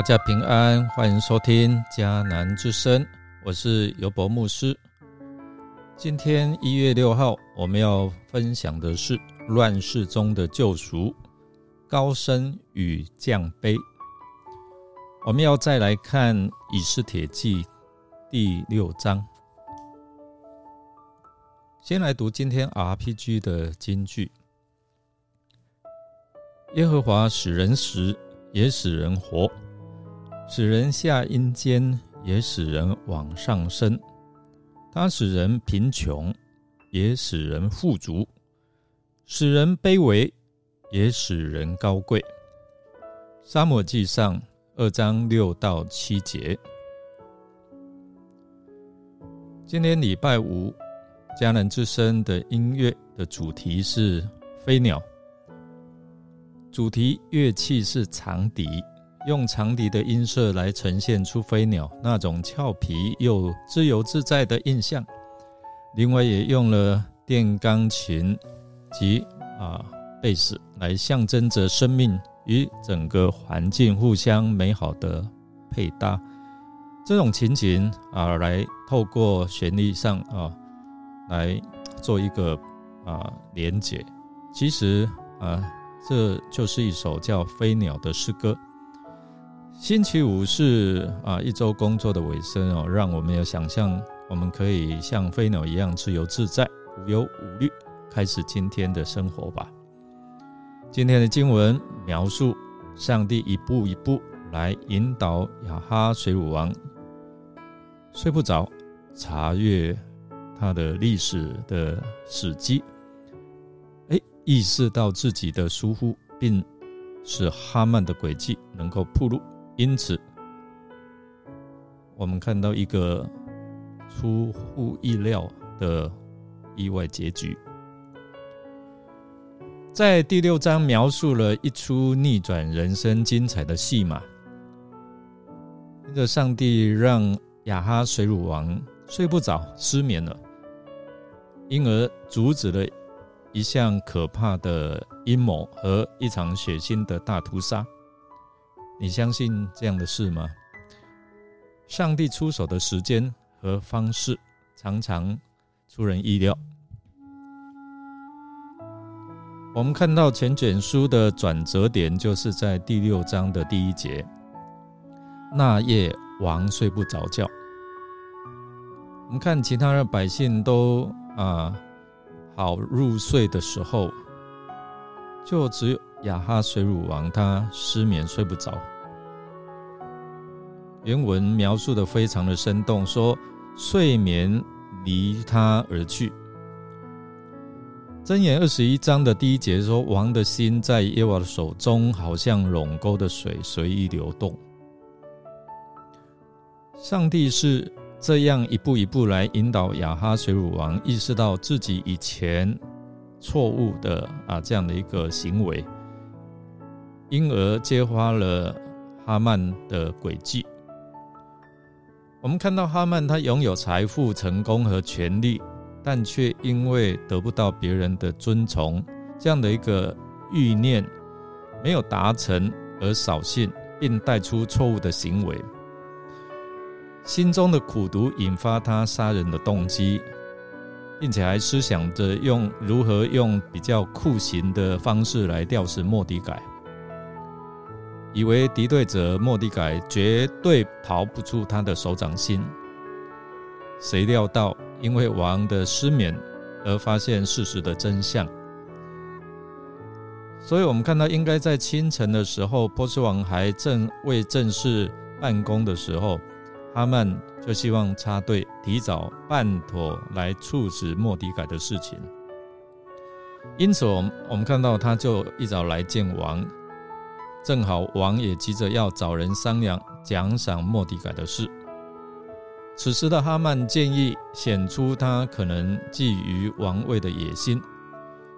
大家平安，欢迎收听迦南之声，我是尤博牧师。今天一月六号，我们要分享的是乱世中的救赎，高升与降卑。我们要再来看以斯帖记第六章，先来读今天 RPG 的金句：耶和华使人死，也使人活。使人下阴间，也使人往上升；他使人贫穷，也使人富足；使人卑微，也使人高贵。沙漠记上二章六到七节。今天礼拜五，迦南之声的音乐的主题是飞鸟，主题乐器是长笛。用长笛的音色来呈现出飞鸟那种俏皮又自由自在的印象。另外，也用了电钢琴及啊贝斯来象征着生命与整个环境互相美好的配搭。这种情景啊，来透过旋律上啊，来做一个啊连结。其实啊，这就是一首叫《飞鸟》的诗歌。星期五是啊一周工作的尾声哦，让我们有想象，我们可以像飞鸟一样自由自在、无忧无虑，开始今天的生活吧。今天的经文描述上帝一步一步来引导亚哈水乳王睡不着，查阅他的历史的史迹，哎，意识到自己的疏忽，并使哈曼的诡计能够铺路。因此，我们看到一个出乎意料的意外结局。在第六章描述了一出逆转人生精彩的戏码。那个上帝让亚哈水乳王睡不着，失眠了，因而阻止了一项可怕的阴谋和一场血腥的大屠杀。你相信这样的事吗？上帝出手的时间和方式常常出人意料。我们看到前卷书的转折点，就是在第六章的第一节。那夜王睡不着觉。我们看其他的百姓都啊好入睡的时候，就只有。亚哈水乳王他失眠睡不着。原文描述的非常的生动，说睡眠离他而去。箴言二十一章的第一节说，王的心在耶和华的手中，好像垄沟的水随意流动。上帝是这样一步一步来引导亚哈水乳王意识到自己以前错误的啊这样的一个行为。因而揭发了哈曼的诡计。我们看到哈曼，他拥有财富、成功和权力，但却因为得不到别人的尊崇，这样的一个欲念没有达成而扫兴，并带出错误的行为。心中的苦毒引发他杀人的动机，并且还思想着用如何用比较酷刑的方式来吊死莫迪改。以为敌对者莫迪改绝对逃不出他的手掌心，谁料到因为王的失眠而发现事实的真相。所以，我们看到，应该在清晨的时候，波斯王还正未正式办公的时候，哈曼就希望插队，提早办妥来处死莫迪改的事情。因此，我们我们看到，他就一早来见王。正好王也急着要找人商量奖赏莫迪改的事。此时的哈曼建议显出他可能觊觎王位的野心，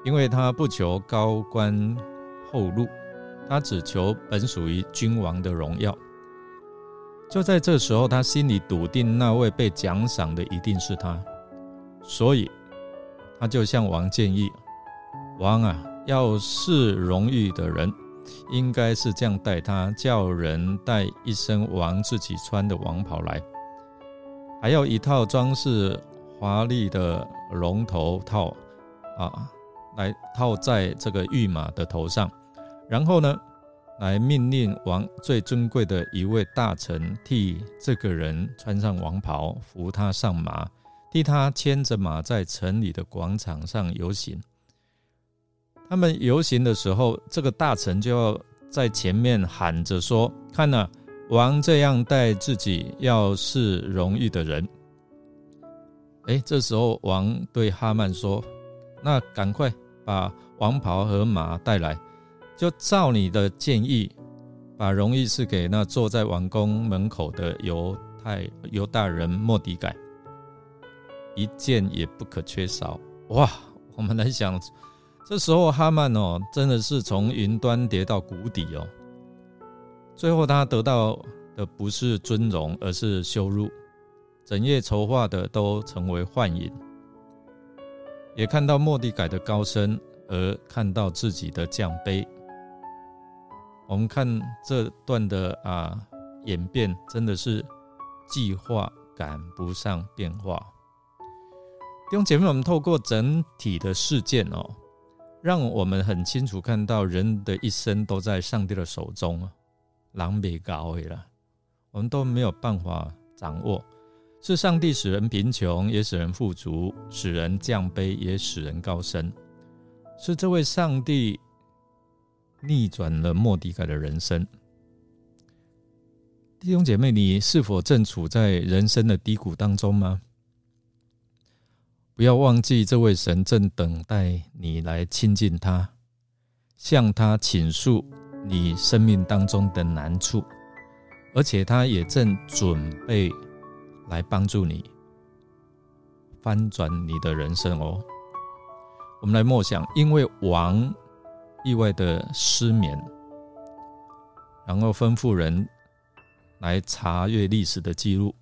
因为他不求高官厚禄，他只求本属于君王的荣耀。就在这时候，他心里笃定那位被奖赏的一定是他，所以他就向王建议：王啊，要是荣誉的人。应该是这样带他，叫人带一身王自己穿的王袍来，还要一套装饰华丽的龙头套啊，来套在这个御马的头上，然后呢，来命令王最尊贵的一位大臣替这个人穿上王袍，扶他上马，替他牵着马在城里的广场上游行。他们游行的时候，这个大臣就要在前面喊着说：“看呐，王这样待自己，要是荣誉的人。”哎，这时候王对哈曼说：“那赶快把王袍和马带来，就照你的建议，把荣誉赐给那坐在王宫门口的犹太犹大人莫迪改，一件也不可缺少。”哇，我们来想。这时候，哈曼哦，真的是从云端跌到谷底哦。最后，他得到的不是尊荣，而是羞辱。整夜筹划的都成为幻影，也看到莫迪改的高升，而看到自己的降卑。我们看这段的啊演变，真的是计划赶不上变化。弟兄姐妹，我们透过整体的事件哦。让我们很清楚看到，人的一生都在上帝的手中，狼狈高了，我们都没有办法掌握。是上帝使人贫穷，也使人富足；使人降卑，也使人高升。是这位上帝逆转了莫迪凯的人生。弟兄姐妹，你是否正处在人生的低谷当中吗？不要忘记，这位神正等待你来亲近他，向他倾诉你生命当中的难处，而且他也正准备来帮助你翻转你的人生哦。我们来默想，因为王意外的失眠，然后吩咐人来查阅历史的记录，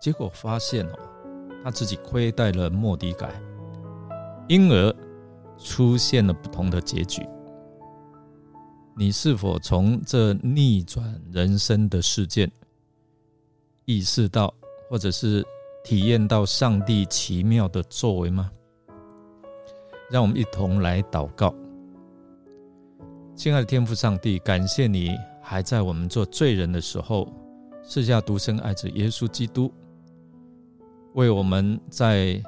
结果发现哦。他自己亏待了莫迪改，因而出现了不同的结局。你是否从这逆转人生的事件意识到，或者是体验到上帝奇妙的作为吗？让我们一同来祷告，亲爱的天父上帝，感谢你还在我们做罪人的时候，赐下独生爱子耶稣基督。为我们在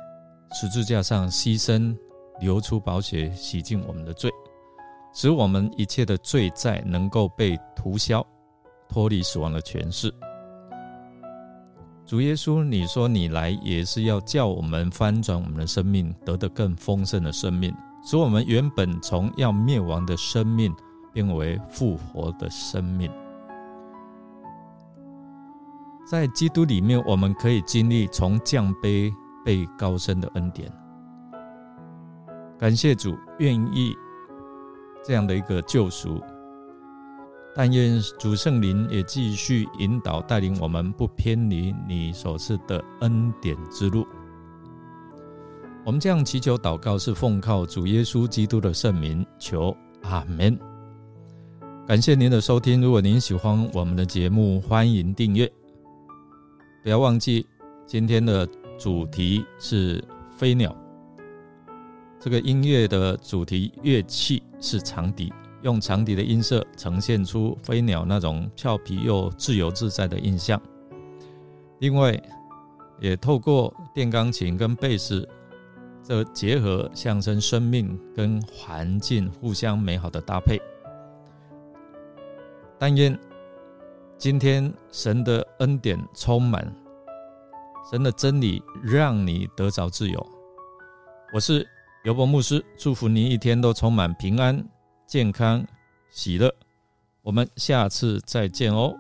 十字架上牺牲，流出宝血，洗净我们的罪，使我们一切的罪债能够被涂消，脱离死亡的权势。主耶稣，你说你来也是要叫我们翻转我们的生命，得得更丰盛的生命，使我们原本从要灭亡的生命变为复活的生命。在基督里面，我们可以经历从降卑被高升的恩典。感谢主愿意这样的一个救赎，但愿主圣灵也继续引导带领我们，不偏离你所赐的恩典之路。我们这样祈求祷告，是奉靠主耶稣基督的圣名求，阿门。感谢您的收听，如果您喜欢我们的节目，欢迎订阅。不要忘记，今天的主题是飞鸟。这个音乐的主题乐器是长笛，用长笛的音色呈现出飞鸟那种俏皮又自由自在的印象。另外，也透过电钢琴跟贝斯这结合，象征生命跟环境互相美好的搭配。但愿。今天神的恩典充满，神的真理让你得着自由。我是尤伯牧师，祝福你一天都充满平安、健康、喜乐。我们下次再见哦。